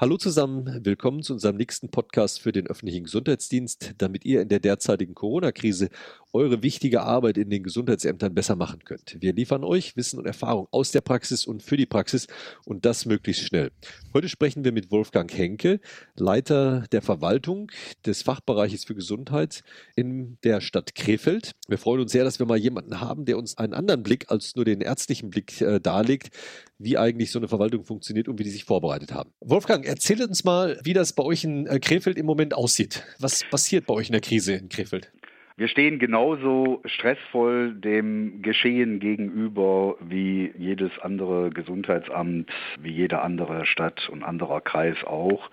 Hallo zusammen, willkommen zu unserem nächsten Podcast für den öffentlichen Gesundheitsdienst, damit ihr in der derzeitigen Corona-Krise eure wichtige Arbeit in den Gesundheitsämtern besser machen könnt. Wir liefern euch Wissen und Erfahrung aus der Praxis und für die Praxis und das möglichst schnell. Heute sprechen wir mit Wolfgang Henke, Leiter der Verwaltung des Fachbereiches für Gesundheit in der Stadt Krefeld. Wir freuen uns sehr, dass wir mal jemanden haben, der uns einen anderen Blick als nur den ärztlichen Blick äh, darlegt, wie eigentlich so eine Verwaltung funktioniert und wie die sich vorbereitet haben. Wolfgang, erzähl uns mal, wie das bei euch in äh, Krefeld im Moment aussieht. Was passiert bei euch in der Krise in Krefeld? Wir stehen genauso stressvoll dem Geschehen gegenüber wie jedes andere Gesundheitsamt, wie jede andere Stadt und anderer Kreis auch.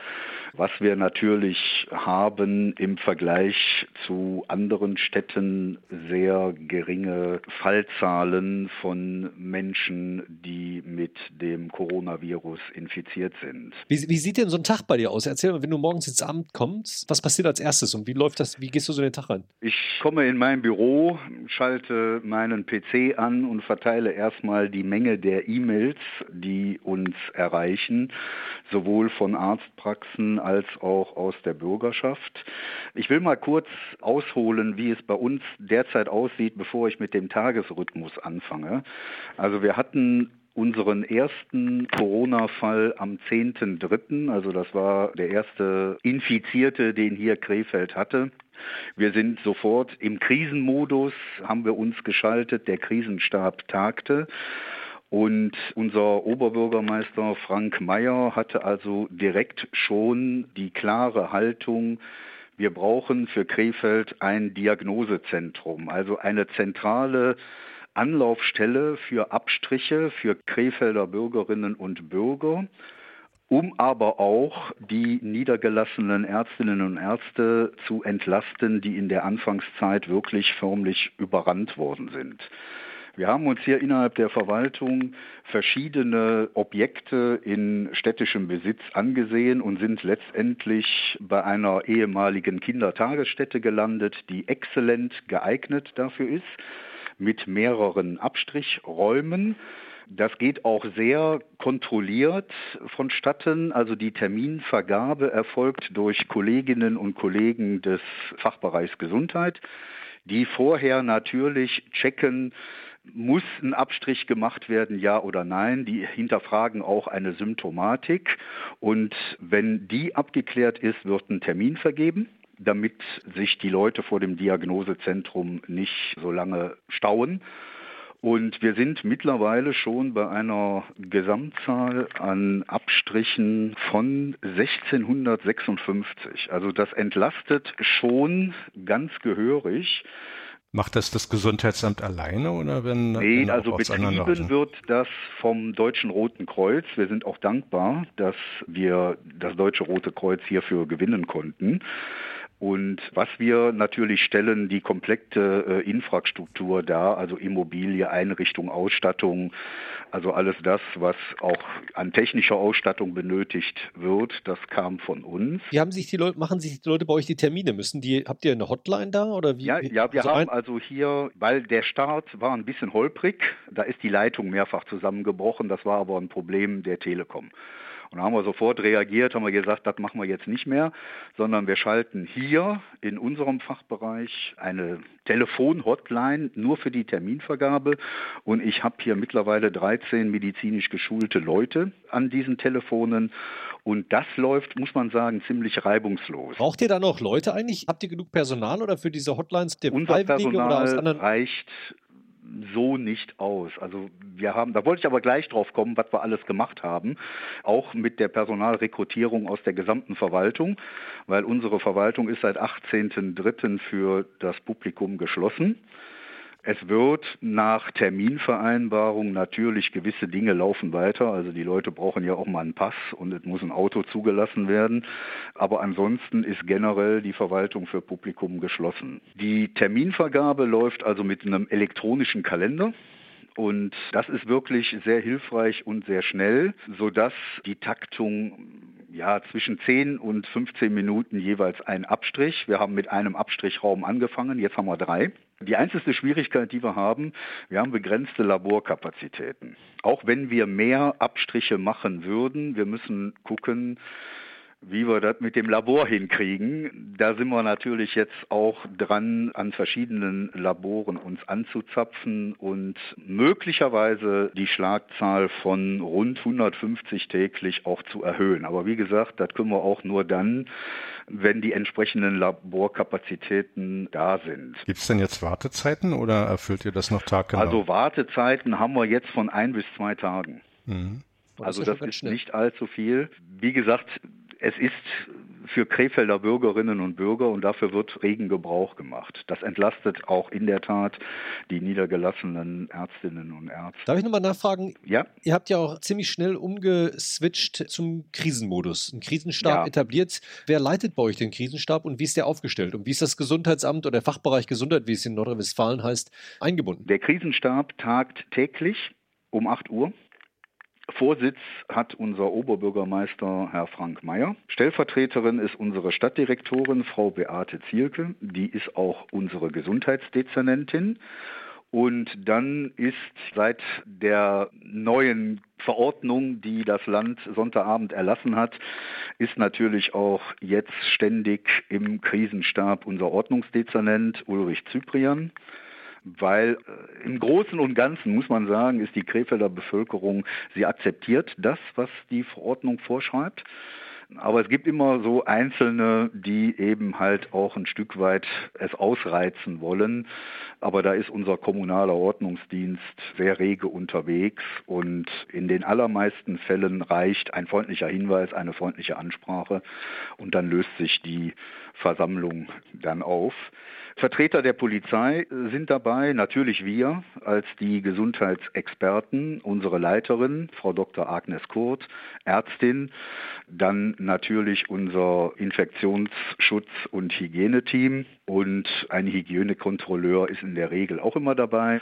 Was wir natürlich haben im Vergleich zu anderen Städten sehr geringe Fallzahlen von Menschen, die mit dem Coronavirus infiziert sind. Wie, wie sieht denn so ein Tag bei dir aus? Erzähl mal, wenn du morgens ins Amt kommst, was passiert als erstes und wie läuft das, wie gehst du so den Tag rein? Ich komme in mein Büro, schalte meinen PC an und verteile erstmal die Menge der E-Mails, die uns erreichen, sowohl von Arztpraxen als auch aus der Bürgerschaft. Ich will mal kurz ausholen, wie es bei uns derzeit aussieht, bevor ich mit dem Tagesrhythmus anfange. Also wir hatten unseren ersten Corona-Fall am 10.3., also das war der erste Infizierte, den hier Krefeld hatte. Wir sind sofort im Krisenmodus, haben wir uns geschaltet, der Krisenstab tagte. Und unser Oberbürgermeister Frank Mayer hatte also direkt schon die klare Haltung, wir brauchen für Krefeld ein Diagnosezentrum, also eine zentrale Anlaufstelle für Abstriche für Krefelder Bürgerinnen und Bürger, um aber auch die niedergelassenen Ärztinnen und Ärzte zu entlasten, die in der Anfangszeit wirklich förmlich überrannt worden sind. Wir haben uns hier innerhalb der Verwaltung verschiedene Objekte in städtischem Besitz angesehen und sind letztendlich bei einer ehemaligen Kindertagesstätte gelandet, die exzellent geeignet dafür ist, mit mehreren Abstrichräumen. Das geht auch sehr kontrolliert vonstatten. Also die Terminvergabe erfolgt durch Kolleginnen und Kollegen des Fachbereichs Gesundheit, die vorher natürlich checken, muss ein Abstrich gemacht werden, ja oder nein? Die hinterfragen auch eine Symptomatik. Und wenn die abgeklärt ist, wird ein Termin vergeben damit sich die Leute vor dem Diagnosezentrum nicht so lange stauen. Und wir sind mittlerweile schon bei einer Gesamtzahl an Abstrichen von 1656. Also das entlastet schon ganz ganz Macht das das Gesundheitsamt alleine oder wenn? Nee, wenn also betrieben wird das vom Deutschen Roten Kreuz. Wir sind auch dankbar, dass wir das Deutsche Rote Kreuz hierfür gewinnen konnten. Und was wir natürlich stellen, die komplette äh, Infrastruktur da, also Immobilie, Einrichtung, Ausstattung, also alles das, was auch an technischer Ausstattung benötigt wird, das kam von uns. Wie haben sich die Leute, machen sich die Leute bei euch die Termine? Müssen die, habt ihr eine Hotline da oder wie? Ja, ja wir also haben also hier, weil der Start war ein bisschen holprig, da ist die Leitung mehrfach zusammengebrochen, das war aber ein Problem der Telekom. Und da haben wir sofort reagiert, haben wir gesagt, das machen wir jetzt nicht mehr, sondern wir schalten hier in unserem Fachbereich eine Telefon-Hotline nur für die Terminvergabe. Und ich habe hier mittlerweile 13 medizinisch geschulte Leute an diesen Telefonen. Und das läuft, muss man sagen, ziemlich reibungslos. Braucht ihr da noch Leute eigentlich? Habt ihr genug Personal oder für diese Hotlines der Unser Personal reicht so nicht aus. Also wir haben, da wollte ich aber gleich drauf kommen, was wir alles gemacht haben, auch mit der Personalrekrutierung aus der gesamten Verwaltung, weil unsere Verwaltung ist seit 18.03. für das Publikum geschlossen. Es wird nach Terminvereinbarung natürlich gewisse Dinge laufen weiter. Also die Leute brauchen ja auch mal einen Pass und es muss ein Auto zugelassen werden. Aber ansonsten ist generell die Verwaltung für Publikum geschlossen. Die Terminvergabe läuft also mit einem elektronischen Kalender. Und das ist wirklich sehr hilfreich und sehr schnell, sodass die Taktung ja, zwischen 10 und 15 Minuten jeweils ein Abstrich. Wir haben mit einem Abstrichraum angefangen, jetzt haben wir drei. Die einzige Schwierigkeit, die wir haben, wir haben begrenzte Laborkapazitäten. Auch wenn wir mehr Abstriche machen würden, wir müssen gucken, wie wir das mit dem Labor hinkriegen, da sind wir natürlich jetzt auch dran, an verschiedenen Laboren uns anzuzapfen und möglicherweise die Schlagzahl von rund 150 täglich auch zu erhöhen. Aber wie gesagt, das können wir auch nur dann, wenn die entsprechenden Laborkapazitäten da sind. Gibt es denn jetzt Wartezeiten oder erfüllt ihr das noch taggenau? Also Wartezeiten haben wir jetzt von ein bis zwei Tagen. Mhm. Also das ist nicht allzu viel. Wie gesagt, es ist für Krefelder Bürgerinnen und Bürger und dafür wird regen Gebrauch gemacht. Das entlastet auch in der Tat die niedergelassenen Ärztinnen und Ärzte. Darf ich nochmal nachfragen? Ja. Ihr habt ja auch ziemlich schnell umgeswitcht zum Krisenmodus, einen Krisenstab ja. etabliert. Wer leitet bei euch den Krisenstab und wie ist der aufgestellt? Und wie ist das Gesundheitsamt oder der Fachbereich Gesundheit, wie es in Nordrhein-Westfalen heißt, eingebunden? Der Krisenstab tagt täglich um 8 Uhr. Vorsitz hat unser Oberbürgermeister Herr Frank Mayer. Stellvertreterin ist unsere Stadtdirektorin Frau Beate Zielke. Die ist auch unsere Gesundheitsdezernentin. Und dann ist seit der neuen Verordnung, die das Land Sonntagabend erlassen hat, ist natürlich auch jetzt ständig im Krisenstab unser Ordnungsdezernent Ulrich Zyprian weil äh, im Großen und Ganzen muss man sagen, ist die Krefelder Bevölkerung, sie akzeptiert das, was die Verordnung vorschreibt. Aber es gibt immer so Einzelne, die eben halt auch ein Stück weit es ausreizen wollen. Aber da ist unser kommunaler Ordnungsdienst sehr rege unterwegs und in den allermeisten Fällen reicht ein freundlicher Hinweis, eine freundliche Ansprache und dann löst sich die Versammlung dann auf. Vertreter der Polizei sind dabei, natürlich wir als die Gesundheitsexperten, unsere Leiterin, Frau Dr. Agnes Kurt, Ärztin, dann natürlich unser Infektionsschutz- und Hygieneteam und ein Hygienekontrolleur ist in der Regel auch immer dabei.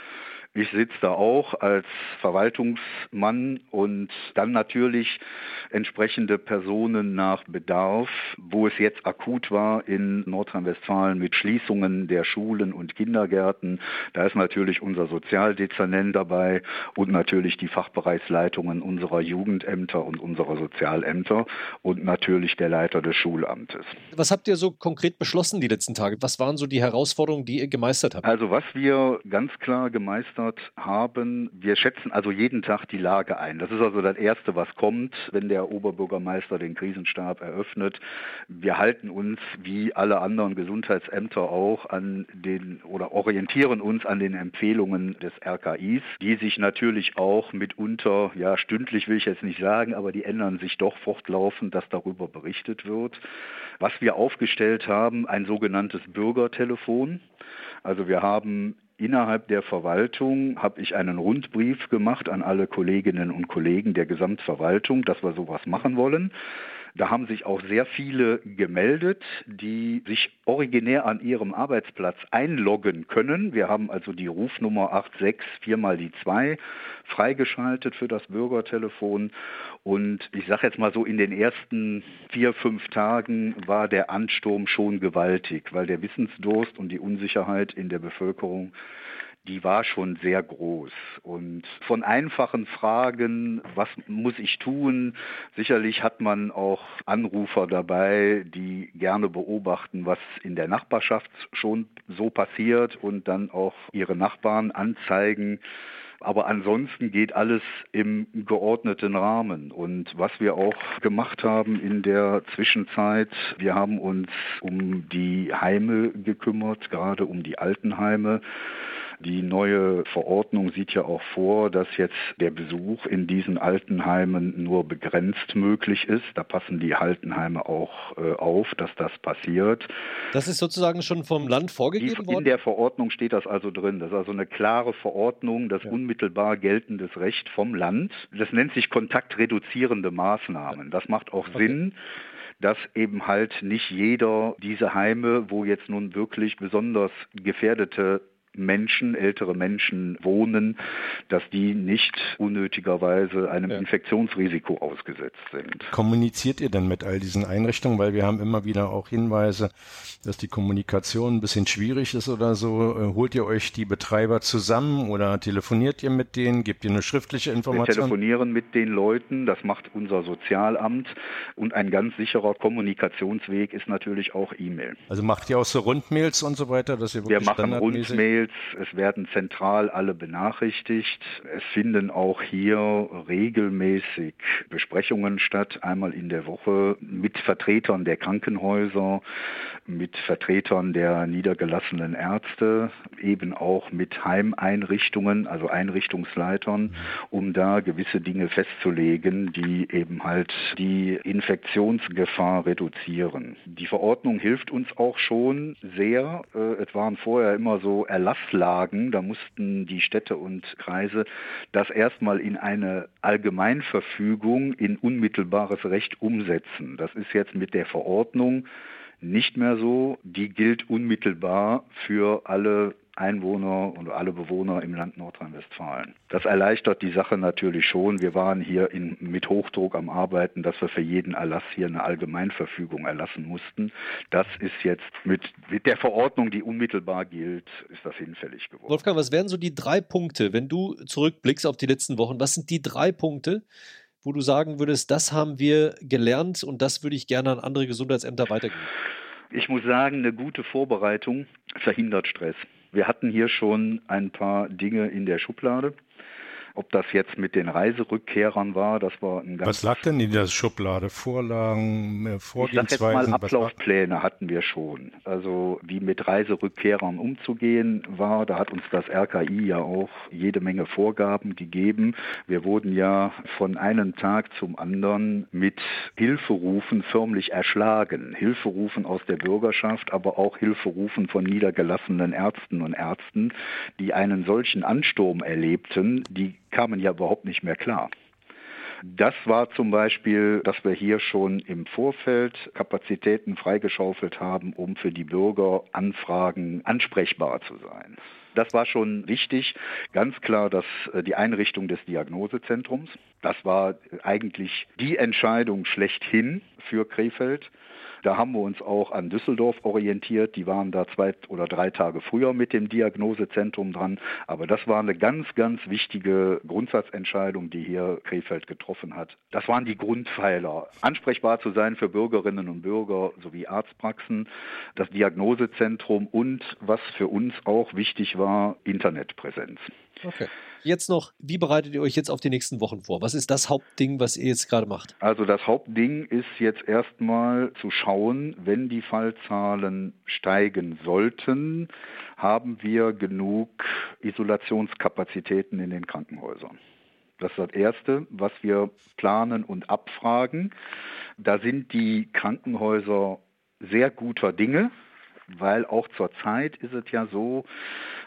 Ich sitze da auch als Verwaltungsmann und dann natürlich entsprechende Personen nach Bedarf, wo es jetzt akut war in Nordrhein-Westfalen mit Schließungen der Schulen und Kindergärten. Da ist natürlich unser Sozialdezernent dabei und natürlich die Fachbereichsleitungen unserer Jugendämter und unserer Sozialämter und natürlich der Leiter des Schulamtes. Was habt ihr so konkret beschlossen die letzten Tage? Was waren so die Herausforderungen, die ihr gemeistert habt? Also was wir ganz klar gemeistert vereinbart haben, wir schätzen also jeden Tag die Lage ein. Das ist also das Erste, was kommt, wenn der Oberbürgermeister den Krisenstab eröffnet. Wir halten uns wie alle anderen Gesundheitsämter auch an den oder orientieren uns an den Empfehlungen des RKIs, die sich natürlich auch mitunter, ja stündlich will ich jetzt nicht sagen, aber die ändern sich doch fortlaufend, dass darüber berichtet wird. Was wir aufgestellt haben, ein sogenanntes Bürgertelefon. Also wir haben Innerhalb der Verwaltung habe ich einen Rundbrief gemacht an alle Kolleginnen und Kollegen der Gesamtverwaltung, dass wir sowas machen wollen. Da haben sich auch sehr viele gemeldet, die sich originär an ihrem Arbeitsplatz einloggen können. Wir haben also die Rufnummer 86 4 mal die 2 freigeschaltet für das Bürgertelefon. Und ich sage jetzt mal so, in den ersten vier, fünf Tagen war der Ansturm schon gewaltig, weil der Wissensdurst und die Unsicherheit in der Bevölkerung die war schon sehr groß. Und von einfachen Fragen, was muss ich tun? Sicherlich hat man auch Anrufer dabei, die gerne beobachten, was in der Nachbarschaft schon so passiert und dann auch ihre Nachbarn anzeigen. Aber ansonsten geht alles im geordneten Rahmen. Und was wir auch gemacht haben in der Zwischenzeit, wir haben uns um die Heime gekümmert, gerade um die Altenheime. Die neue Verordnung sieht ja auch vor, dass jetzt der Besuch in diesen Altenheimen nur begrenzt möglich ist. Da passen die Altenheime auch äh, auf, dass das passiert. Das ist sozusagen schon vom Land vorgegeben in worden? In der Verordnung steht das also drin. Das ist also eine klare Verordnung, das ja. unmittelbar geltendes Recht vom Land. Das nennt sich kontaktreduzierende Maßnahmen. Das macht auch okay. Sinn dass eben halt nicht jeder diese Heime, wo jetzt nun wirklich besonders gefährdete Menschen, ältere Menschen wohnen, dass die nicht unnötigerweise einem ja. Infektionsrisiko ausgesetzt sind. Kommuniziert ihr denn mit all diesen Einrichtungen? Weil wir haben immer wieder auch Hinweise, dass die Kommunikation ein bisschen schwierig ist oder so. Äh, holt ihr euch die Betreiber zusammen oder telefoniert ihr mit denen? Gebt ihr eine schriftliche Information? Wir telefonieren mit den Leuten, das macht unser Sozialamt und ein ganz sicherer Kommunikationsweg ist natürlich auch E-Mail. Also macht ihr auch so Rundmails und so weiter, dass ihr wirklich Wir machen Rundmails, es werden zentral alle benachrichtigt. Es finden auch hier regelmäßig Besprechungen statt, einmal in der Woche mit Vertretern der Krankenhäuser, mit Vertretern der niedergelassenen Ärzte, eben auch mit Heimeinrichtungen, also Einrichtungsleitern, um da gewisse Dinge festzulegen, die eben halt die Infektionsgefahr reduzieren. Die Verordnung hilft uns auch schon sehr. Äh, es waren vorher immer so Erlasslagen, da mussten die Städte und Kreise das erstmal in eine Allgemeinverfügung in unmittelbares Recht umsetzen. Das ist jetzt mit der Verordnung nicht mehr so. Die gilt unmittelbar für alle Einwohner und alle Bewohner im Land Nordrhein-Westfalen. Das erleichtert die Sache natürlich schon. Wir waren hier in, mit Hochdruck am Arbeiten, dass wir für jeden Erlass hier eine Allgemeinverfügung erlassen mussten. Das ist jetzt mit, mit der Verordnung, die unmittelbar gilt, ist das hinfällig geworden. Wolfgang, was wären so die drei Punkte, wenn du zurückblickst auf die letzten Wochen? Was sind die drei Punkte, wo du sagen würdest, das haben wir gelernt und das würde ich gerne an andere Gesundheitsämter weitergeben? Ich muss sagen, eine gute Vorbereitung verhindert Stress. Wir hatten hier schon ein paar Dinge in der Schublade. Ob das jetzt mit den Reiserückkehrern war, das war ein ganz... Was lag denn in der Schublade? Vorlagen, Vorgehensweisen? Ich sag jetzt mal, Ablaufpläne hatten wir schon. Also wie mit Reiserückkehrern umzugehen war, da hat uns das RKI ja auch jede Menge Vorgaben gegeben. Wir wurden ja von einem Tag zum anderen mit Hilferufen förmlich erschlagen. Hilferufen aus der Bürgerschaft, aber auch Hilferufen von niedergelassenen Ärzten und Ärzten, die einen solchen Ansturm erlebten, die kamen ja überhaupt nicht mehr klar. Das war zum Beispiel, dass wir hier schon im Vorfeld Kapazitäten freigeschaufelt haben, um für die Bürger Anfragen ansprechbar zu sein. Das war schon wichtig. Ganz klar, dass äh, die Einrichtung des Diagnosezentrums, das war eigentlich die Entscheidung schlechthin für Krefeld. Da haben wir uns auch an Düsseldorf orientiert. Die waren da zwei oder drei Tage früher mit dem Diagnosezentrum dran. Aber das war eine ganz, ganz wichtige Grundsatzentscheidung, die hier Krefeld getroffen hat. Das waren die Grundpfeiler. Ansprechbar zu sein für Bürgerinnen und Bürger sowie Arztpraxen, das Diagnosezentrum und was für uns auch wichtig war, Internetpräsenz. Okay. Jetzt noch, wie bereitet ihr euch jetzt auf die nächsten Wochen vor? Was ist das Hauptding, was ihr jetzt gerade macht? Also das Hauptding ist jetzt erstmal zu schauen, wenn die Fallzahlen steigen sollten, haben wir genug Isolationskapazitäten in den Krankenhäusern. Das ist das Erste, was wir planen und abfragen. Da sind die Krankenhäuser sehr guter Dinge, weil auch zurzeit ist es ja so,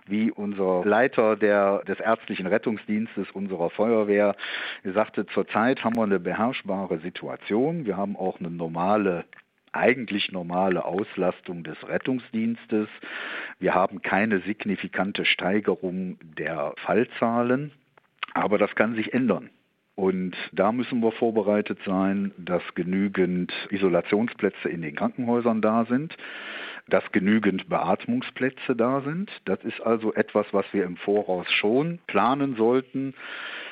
wie unser Leiter der, des ärztlichen Rettungsdienstes unserer Feuerwehr sagte, zurzeit haben wir eine beherrschbare Situation. Wir haben auch eine normale eigentlich normale Auslastung des Rettungsdienstes. Wir haben keine signifikante Steigerung der Fallzahlen, aber das kann sich ändern. Und da müssen wir vorbereitet sein, dass genügend Isolationsplätze in den Krankenhäusern da sind dass genügend Beatmungsplätze da sind. Das ist also etwas, was wir im Voraus schon planen sollten.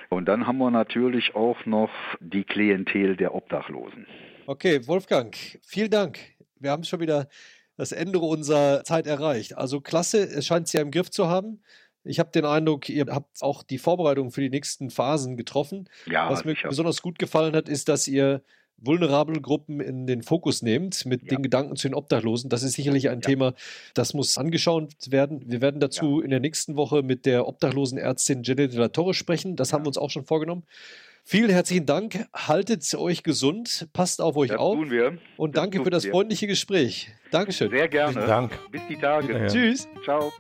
Und dann haben wir natürlich auch noch die Klientel der Obdachlosen. Okay, Wolfgang, vielen Dank. Wir haben schon wieder das Ende unserer Zeit erreicht. Also klasse, es scheint es ja im Griff zu haben. Ich habe den Eindruck, ihr habt auch die Vorbereitung für die nächsten Phasen getroffen. Ja, Was mir besonders gut gefallen hat, ist, dass ihr vulnerable Gruppen in den Fokus nehmt mit ja. den Gedanken zu den Obdachlosen. Das ist sicherlich ein ja. Thema, das muss angeschaut werden. Wir werden dazu ja. in der nächsten Woche mit der Obdachlosenärztin Jenny de la Torre sprechen. Das haben wir uns auch schon vorgenommen. Vielen herzlichen Dank. Haltet euch gesund, passt auf euch das auf. Tun wir. Und das danke für das wir. freundliche Gespräch. Dankeschön. Sehr gerne. Vielen Dank. Bis die Tage. Tschüss. Ciao.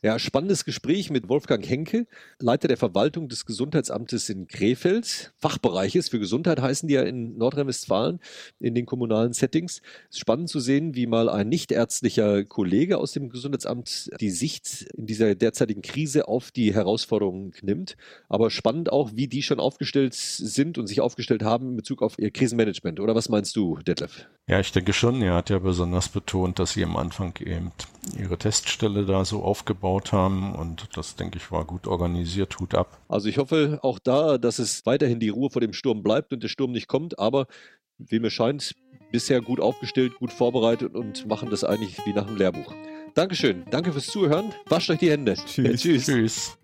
Ja, spannendes Gespräch mit Wolfgang Henke, Leiter der Verwaltung des Gesundheitsamtes in Krefeld. Fachbereiches für Gesundheit heißen die ja in Nordrhein-Westfalen in den kommunalen Settings. Es ist spannend zu sehen, wie mal ein nichtärztlicher Kollege aus dem Gesundheitsamt die Sicht in dieser derzeitigen Krise auf die Herausforderungen nimmt. Aber spannend auch, wie die schon aufgestellt sind und sich aufgestellt haben in Bezug auf ihr Krisenmanagement. Oder was meinst du, Detlef? Ja, ich denke schon. Er hat ja besonders betont, dass sie am Anfang eben ihre Teststelle da so aufgebaut haben und das, denke ich, war gut organisiert. Hut ab. Also ich hoffe auch da, dass es weiterhin die Ruhe vor dem Sturm bleibt und der Sturm nicht kommt, aber wie mir scheint, bisher gut aufgestellt, gut vorbereitet und machen das eigentlich wie nach dem Lehrbuch. Dankeschön, danke fürs Zuhören. Wascht euch die Hände. Tschüss. Tschüss. Tschüss.